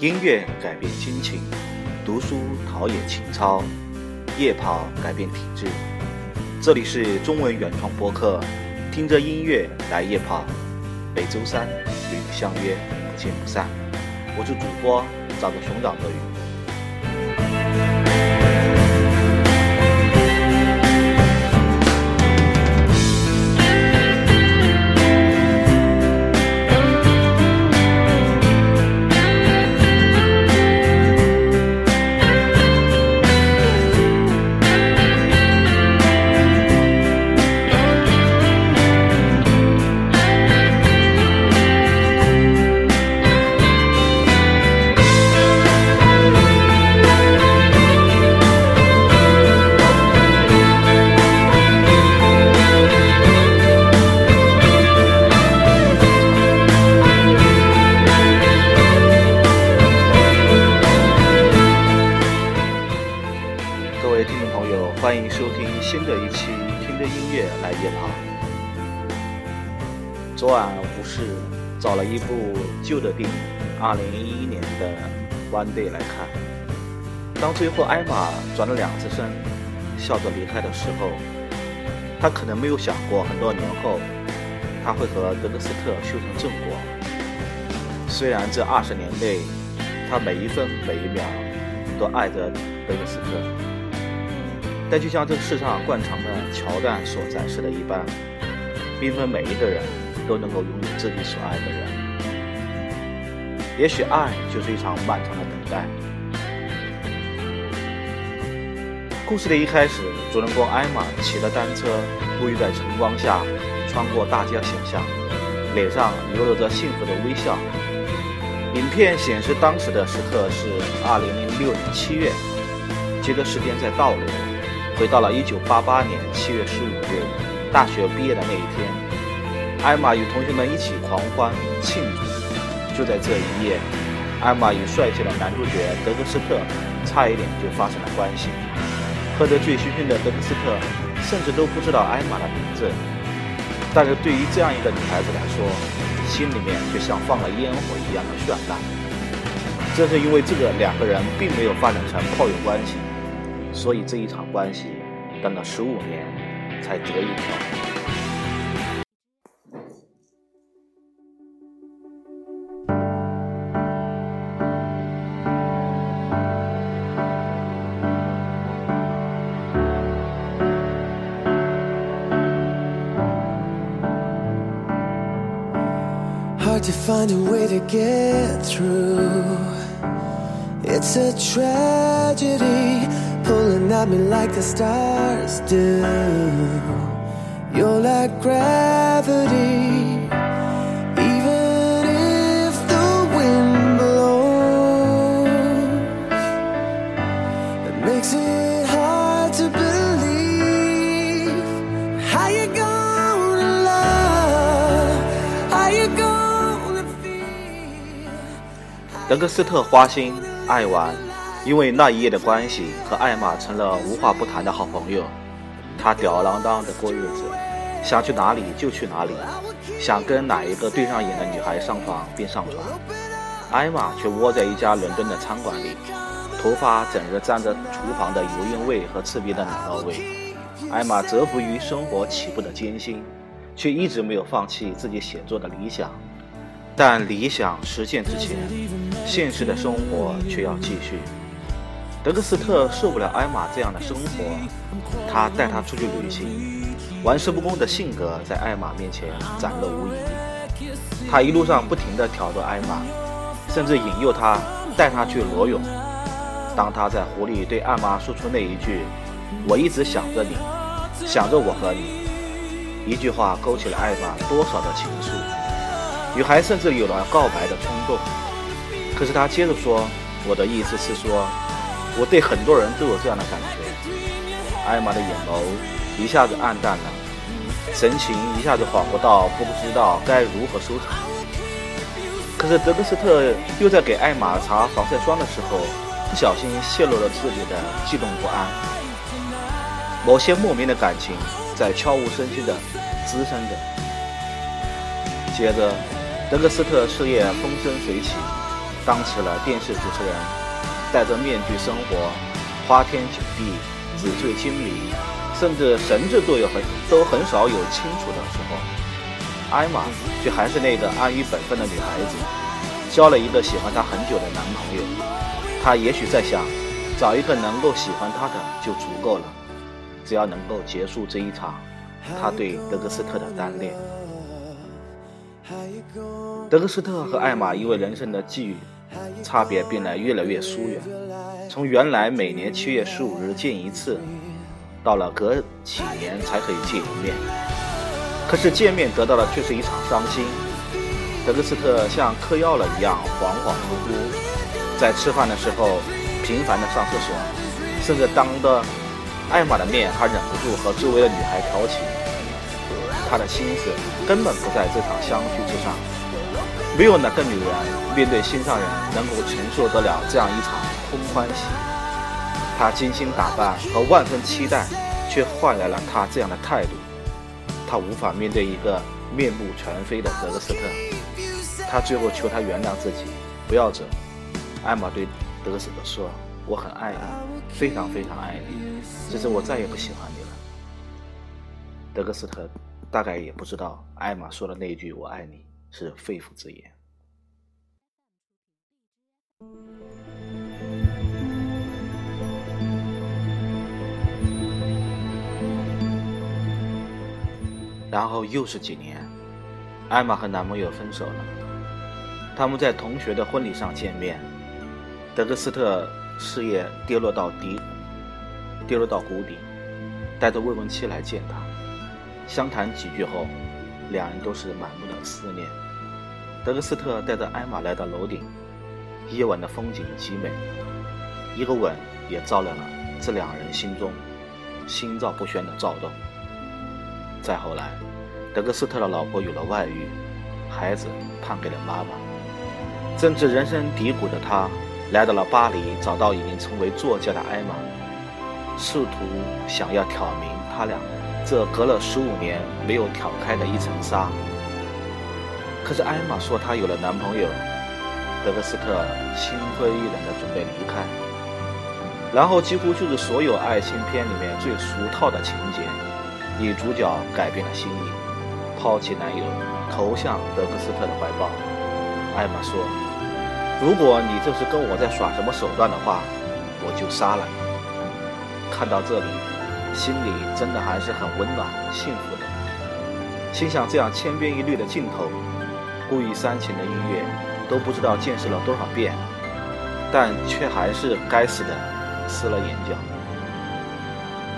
音乐改变心情，读书陶冶情操，夜跑改变体质。这里是中文原创播客，听着音乐来夜跑，每周三与你相约，不见不散。我是主播，找个熊掌的鱼。听着音乐来夜跑》。昨晚无事找了一部旧的电影，二零一一年的《One Day》来看。当最后艾玛转了两次身，笑着离开的时候，他可能没有想过，很多年后他会和德克斯特修成正果。虽然这二十年内，他每一分每一秒都爱着德克斯特。但就像这个世上惯常的桥段所展示的一般，并非每一个人都能够拥有自己所爱的人。也许爱就是一场漫长的等待。故事的一开始，主人公艾玛骑着单车，沐浴在晨光下，穿过大街小巷，脸上流露着幸福的微笑。影片显示当时的时刻是二零零六年七月，接着时间在倒流。回到了1988年7月15日，大学毕业的那一天，艾玛与同学们一起狂欢庆祝。就在这一夜，艾玛与帅气的男主角德克斯特差一点就发生了关系。喝得醉醺醺的德克斯特甚至都不知道艾玛的名字，但是对于这样一个女孩子来说，心里面却像放了烟火一样的绚烂。正是因为这个，两个人并没有发展成炮友关系。所以这一场关系，等了十五年才得以调停。Hard to find a way to get through. It's a tragedy. pulling at me like the stars do. You're like gravity. Even if the wind blows, it makes it hard to believe. How you gonna love? How you gonna feel? 德克斯特花心爱玩 因为那一夜的关系，和艾玛成了无话不谈的好朋友。他吊儿郎当的过日子，想去哪里就去哪里，想跟哪一个对上眼的女孩上床便上床。艾玛却窝在一家伦敦的餐馆里，头发整日沾着厨房的油烟味和刺鼻的奶酪味。艾玛折服于生活起步的艰辛，却一直没有放弃自己写作的理想。但理想实现之前，现实的生活却要继续。德克斯特受不了艾玛这样的生活，他带她出去旅行，玩世不恭的性格在艾玛面前展露无遗。他一路上不停地挑逗艾玛，甚至引诱她带她去裸泳。当他在湖里对艾玛说出那一句“我一直想着你，想着我和你”，一句话勾起了艾玛多少的情愫，女孩甚至有了告白的冲动。可是他接着说：“我的意思是说。”我对很多人都有这样的感觉。艾玛的眼眸一下子暗淡了，神情一下子恍惚到不知道该如何收场。可是德克斯特又在给艾玛擦防晒霜的时候，不小心泄露了自己的悸动不安。某些莫名的感情在悄无声息地滋生着。接着，德克斯特事业风生水起，当起了电视主持人，戴着面具生活，花天酒地，纸醉金迷，甚至神志都有很都很少有清楚的时候。艾玛却还是那个安于本分的女孩子，交了一个喜欢她很久的男朋友。她也许在想，找一个能够喜欢她的就足够了，只要能够结束这一场她对德格斯特的单恋。德格斯特和艾玛因为人生的际遇差别，变得越来越疏远。从原来每年七月十五日见一次，到了隔几年才可以见一面。可是见面得到的却是一场伤心。德克斯特像嗑药了一样恍恍惚惚，在吃饭的时候频繁的上厕所，甚至当着艾玛的面还忍不住和周围的女孩调情。他的心思根本不在这场相聚之上。没有哪个女人面对心上人能够承受得了这样一场空欢喜。她精心打扮和万分期待，却换来了他这样的态度。他无法面对一个面目全非的德格斯特。他最后求他原谅自己，不要走。艾玛对德格斯特说：“我很爱你，非常非常爱你，只是我再也不喜欢你了。”德格斯特大概也不知道，艾玛说的那一句“我爱你”。是肺腑之言。然后又是几年，艾玛和男朋友分手了。他们在同学的婚礼上见面，德格斯特事业跌落到底，跌落到谷底，带着未婚妻来见他，相谈几句后。两人都是满目的思念。德格斯特带着艾玛来到楼顶，夜晚的风景极美，一个吻也照亮了这两人心中心照不宣的躁动。再后来，德格斯特的老婆有了外遇，孩子判给了妈妈。正值人生低谷的他，来到了巴黎，找到已经成为作家的艾玛，试图想要挑明他俩。这隔了十五年没有挑开的一层纱。可是艾玛说她有了男朋友，德克斯特心灰意冷的准备离开。然后几乎就是所有爱情片里面最俗套的情节：女主角改变了心意，抛弃男友，投向德克斯特的怀抱。艾玛说：“如果你这是跟我在耍什么手段的话，我就杀了你。”看到这里。心里真的还是很温暖、幸福的。心想这样千篇一律的镜头，故意煽情的音乐，都不知道见识了多少遍，但却还是该死的湿了眼角。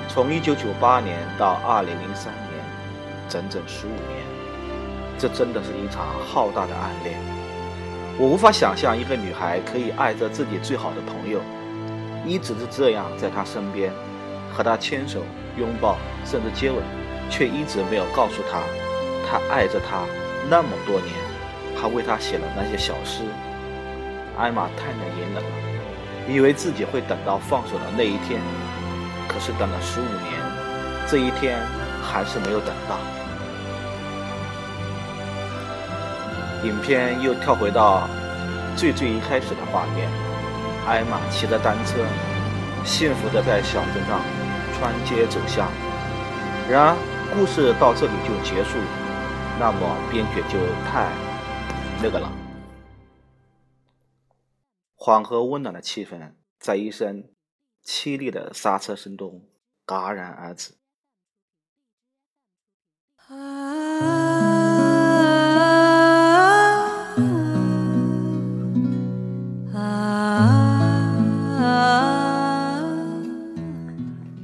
从1998年到2003年，整整15年，这真的是一场浩大的暗恋。我无法想象一个女孩可以爱着自己最好的朋友，一直是这样在他身边。和他牵手、拥抱，甚至接吻，却一直没有告诉他，他爱着他那么多年，他为他写了那些小诗。艾玛太能隐忍了，以为自己会等到放手的那一天，可是等了十五年，这一天还是没有等到。影片又跳回到最最一开始的画面，艾玛骑着单车，幸福的在小镇上。穿街走巷，然而故事到这里就结束，那么编剧就太那个了。缓和温暖的气氛，在一声凄厉的刹车声中戛然而止。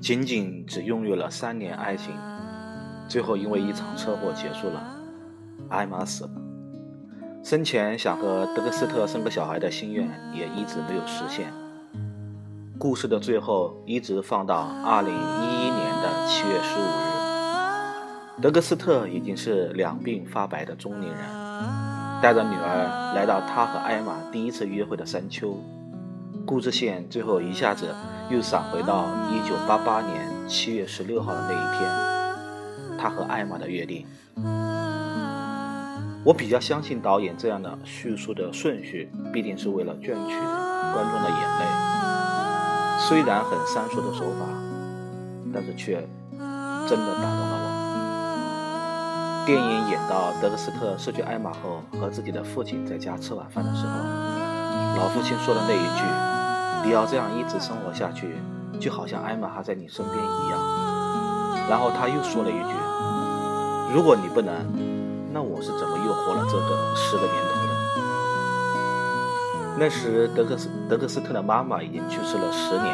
仅仅只拥有了三年爱情，最后因为一场车祸结束了。艾玛死了，生前想和德格斯特生个小孩的心愿也一直没有实现。故事的最后一直放到二零一一年的七月十五日，德格斯特已经是两鬓发白的中年人，带着女儿来到他和艾玛第一次约会的山丘。故事线最后一下子又闪回到一九八八年七月十六号的那一天，他和艾玛的约定。我比较相信导演这样的叙述的顺序，必定是为了赚取观众的眼泪。虽然很三俗的手法，但是却真的打动了我。电影演到德克斯特失去艾玛后，和自己的父亲在家吃晚饭的时候，老父亲说的那一句：“你要这样一直生活下去，就好像艾玛还在你身边一样。”然后他又说了一句：“如果你不能。”那我是怎么又活了这个十个年头的？那时德克斯德克斯特的妈妈已经去世了十年。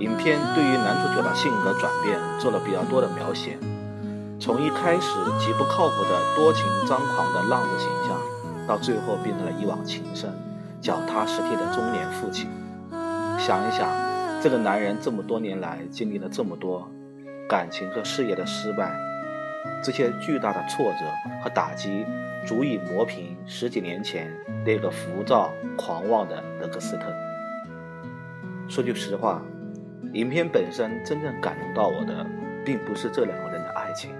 影片对于男主角的性格转变做了比较多的描写，从一开始极不靠谱的多情张狂的浪子形象，到最后变成了一往情深、脚踏实地的中年父亲。想一想，这个男人这么多年来经历了这么多感情和事业的失败。这些巨大的挫折和打击，足以磨平十几年前那个浮躁狂妄的德克斯特。说句实话，影片本身真正感动到我的，并不是这两个人的爱情，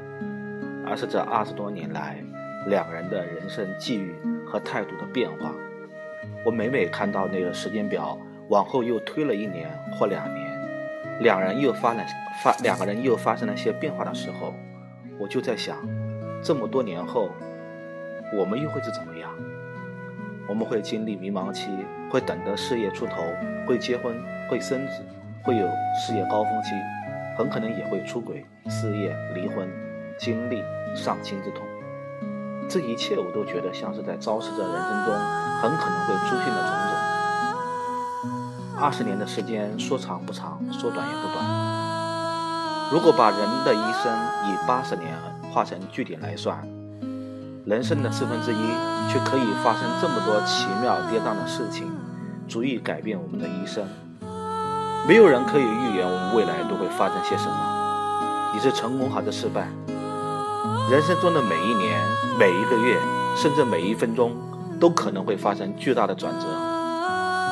而是这二十多年来两人的人生际遇和态度的变化。我每每看到那个时间表往后又推了一年或两年，两人又发了发两个人又发生了些变化的时候。我就在想，这么多年后，我们又会是怎么样？我们会经历迷茫期，会等着事业出头，会结婚，会生子，会有事业高峰期，很可能也会出轨、失业、离婚，经历丧亲之痛。这一切我都觉得像是在昭示着人生中很可能会出现的种种。二十年的时间说长不长，说短也不短。如果把人的一生以八十年化成句点来算，人生的四分之一却可以发生这么多奇妙跌宕的事情，足以改变我们的一生。没有人可以预言我们未来都会发生些什么，你是成功还是失败？人生中的每一年、每一个月，甚至每一分钟，都可能会发生巨大的转折。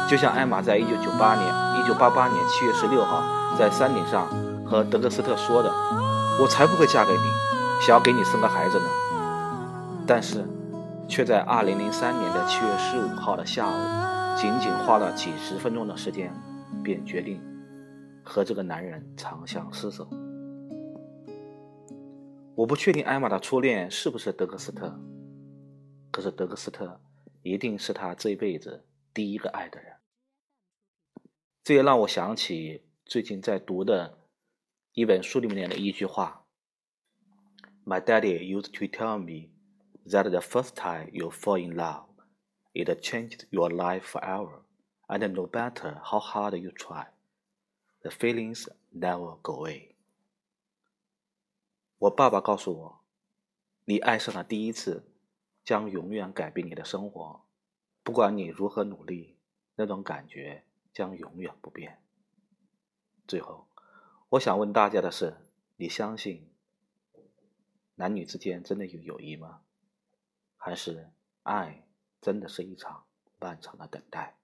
就像艾玛在一九九八年、一九八八年七月十六号在山顶上。和德克斯特说的：“我才不会嫁给你，想要给你生个孩子呢。”但是，却在2003年的7月15号的下午，仅仅花了几十分钟的时间，便决定和这个男人长相厮守。我不确定艾玛的初恋是不是德克斯特，可是德克斯特一定是他这一辈子第一个爱的人。这也让我想起最近在读的。一本书里面的一句话：“My daddy used to tell me that the first time you fall in love, it changed your life forever, and no matter how hard you try, the feelings never go away。”我爸爸告诉我：“你爱上了第一次，将永远改变你的生活。不管你如何努力，那种感觉将永远不变。”最后。 我想问大家的是：你相信男女之间真的有友谊吗？还是爱真的是一场漫长的等待？